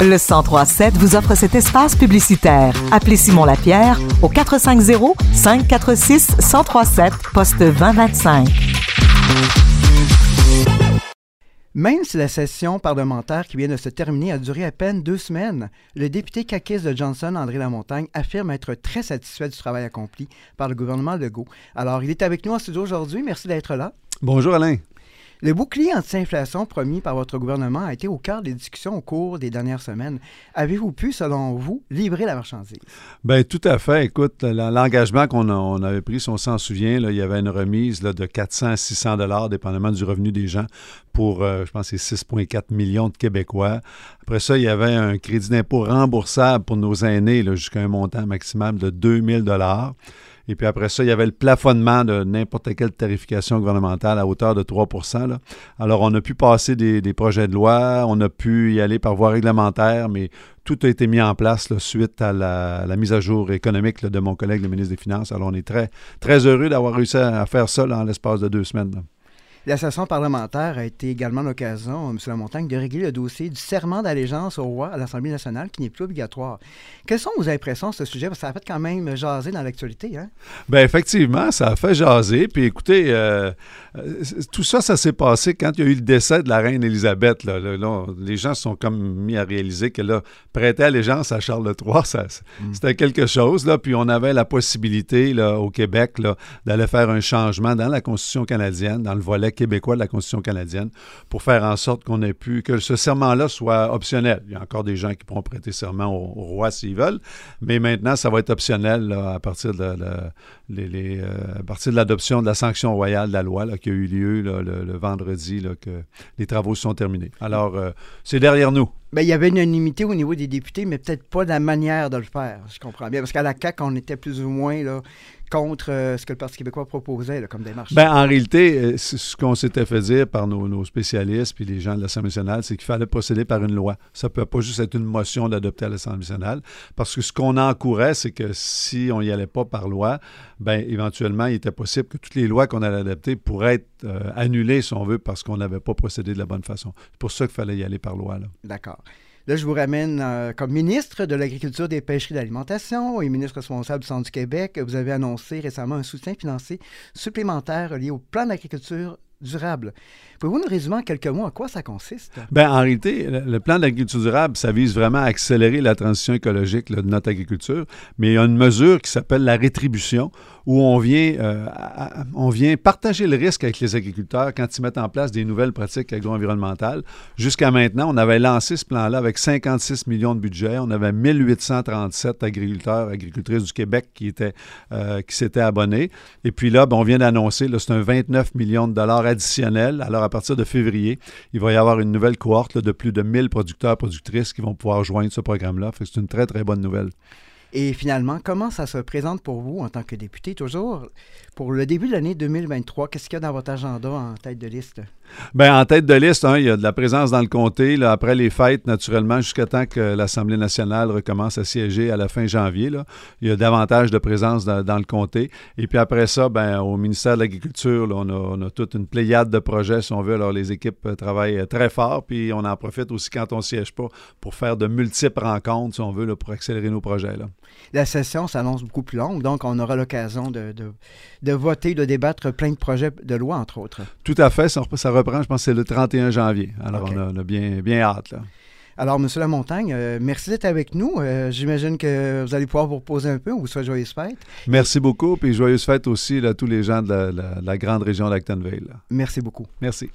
Le 1037 vous offre cet espace publicitaire. Appelez Simon Lapierre au 450 546 1037 poste 2025. Même si la session parlementaire qui vient de se terminer a duré à peine deux semaines, le député caquiste de Johnson, André Lamontagne, affirme être très satisfait du travail accompli par le gouvernement Legault. Alors, il est avec nous en studio aujourd'hui. Merci d'être là. Bonjour Alain. Le bouclier anti-inflation promis par votre gouvernement a été au cœur des discussions au cours des dernières semaines. Avez-vous pu, selon vous, livrer la marchandise? Bien, tout à fait. Écoute, l'engagement qu'on avait pris, si on s'en souvient, il y avait une remise de 400 à 600 dollars, dépendamment du revenu des gens, pour, euh, je pense, c'est 6,4 millions de Québécois. Après ça, il y avait un crédit d'impôt remboursable pour nos aînés jusqu'à un montant maximal de 2000 dollars. Et puis après ça, il y avait le plafonnement de n'importe quelle tarification gouvernementale à hauteur de 3% Alors, on a pu passer des, projets de loi, on a pu y aller par voie réglementaire, mais tout a été mis en place suite à la, mise à jour économique de mon collègue, le ministre des Finances. Alors, on est très, très heureux d'avoir réussi à faire ça en l'espace de deux semaines. La session parlementaire a été également l'occasion, M. Lamontagne, de régler le dossier du serment d'allégeance au roi à l'Assemblée nationale qui n'est plus obligatoire. Quelles sont vos impressions sur ce sujet? Parce que ça a fait quand même jaser dans l'actualité. Hein? Bien, effectivement, ça a fait jaser. Puis écoutez, euh, euh, tout ça, ça s'est passé quand il y a eu le décès de la reine Élisabeth. Là, les gens se sont comme mis à réaliser que là, prêter allégeance à Charles III, mm. c'était quelque chose. Là, puis on avait la possibilité là, au Québec d'aller faire un changement dans la Constitution canadienne, dans le volet québécois de la Constitution canadienne pour faire en sorte qu'on ait pu, que ce serment-là soit optionnel. Il y a encore des gens qui pourront prêter serment au, roi s'ils veulent, mais maintenant, ça va être optionnel à partir de, les, euh, partir de l'adoption de la sanction royale de la loi qui a eu lieu le, vendredi, que les travaux sont terminés. Alors, euh, c'est derrière nous. Bien, il y avait une unanimité au niveau des députés, mais peut-être pas la manière de le faire, je comprends bien. Parce qu'à la CAQ, on était plus ou moins là, contre euh, ce que le Parti québécois proposait comme démarche? Bien, en réalité, euh, ce qu'on s'était fait dire par nos, spécialistes puis les gens de l'Assemblée nationale, c'est qu'il fallait procéder par une loi. Ça ne peut pas juste être une motion d'adopter à l'Assemblée nationale, parce que ce qu'on encourait, c'est que si on n'y allait pas par loi, bien, éventuellement, il était possible que toutes les lois qu'on allait adopter pourraient être euh, annulées, si on veut, parce qu'on n'avait pas procédé de la bonne façon. C'est pour ça qu'il fallait y aller par loi. D'accord. Là, je vous ramène euh, comme ministre de l'Agriculture, des Pêcheries et de l'Alimentation et ministre responsable du Centre du Québec. Vous avez annoncé récemment un soutien financier supplémentaire lié au plan d'agriculture durable. Pouvez-vous nous résumer en quelques mots à quoi ça consiste? Bien, en réalité, le plan d'agriculture durable, ça vise vraiment à accélérer la transition écologique de notre agriculture, mais il y a une mesure qui s'appelle la rétribution, où on vient, euh, on vient partager le risque avec les agriculteurs quand ils mettent en place des nouvelles pratiques agro-environnementales. Jusqu'à maintenant, on avait lancé ce plan-là avec 56 millions de budget. On avait 1837 agriculteurs, agricultrices du Québec qui, étaient, euh, qui s'étaient abonnés. Et puis là, ben, on vient d'annoncer, c'est un 29 millions de dollars additionnels. Alors, à partir de février, il va y avoir une nouvelle cohorte de plus de 1000 producteurs, productrices qui vont pouvoir joindre ce programme-là. C'est une très, très bonne nouvelle. Et finalement, comment ça se présente pour vous en tant que député toujours pour le début de l'année 2023? Qu'est-ce qu'il y a dans votre agenda en tête de liste? Bien, en tête de liste, hein, il y a de la présence dans le comté. Là, après les fêtes, naturellement, jusqu'à temps que l'Assemblée nationale recommence à siéger à la fin janvier, là, il y a davantage de présence dans, le comté. Et puis après ça, ben, au ministère de l'Agriculture, on, on, a, toute une pléiade de projets, si on veut. Alors, les équipes euh, travaillent euh, très fort, puis on en profite aussi quand on ne siège pas pour faire de multiples rencontres, si on veut, là, pour accélérer nos projets. La session s'annonce beaucoup plus longue, donc on aura l'occasion de, de, voter, de débattre plein de projets de loi, entre autres. Tout à fait. Ça, reprend, je pense, c'est le 31 janvier. Alors, on, a, bien, bien hâte. Là. Alors, M. Lamontagne, euh, merci d'être avec nous. Euh, j'imagine que vous allez pouvoir vous reposer un peu. ou vous souhaite joyeuse fête. Merci beaucoup. Puis joyeuse fête aussi à tous les gens de la, grande région d'Actonville. Merci beaucoup. Merci.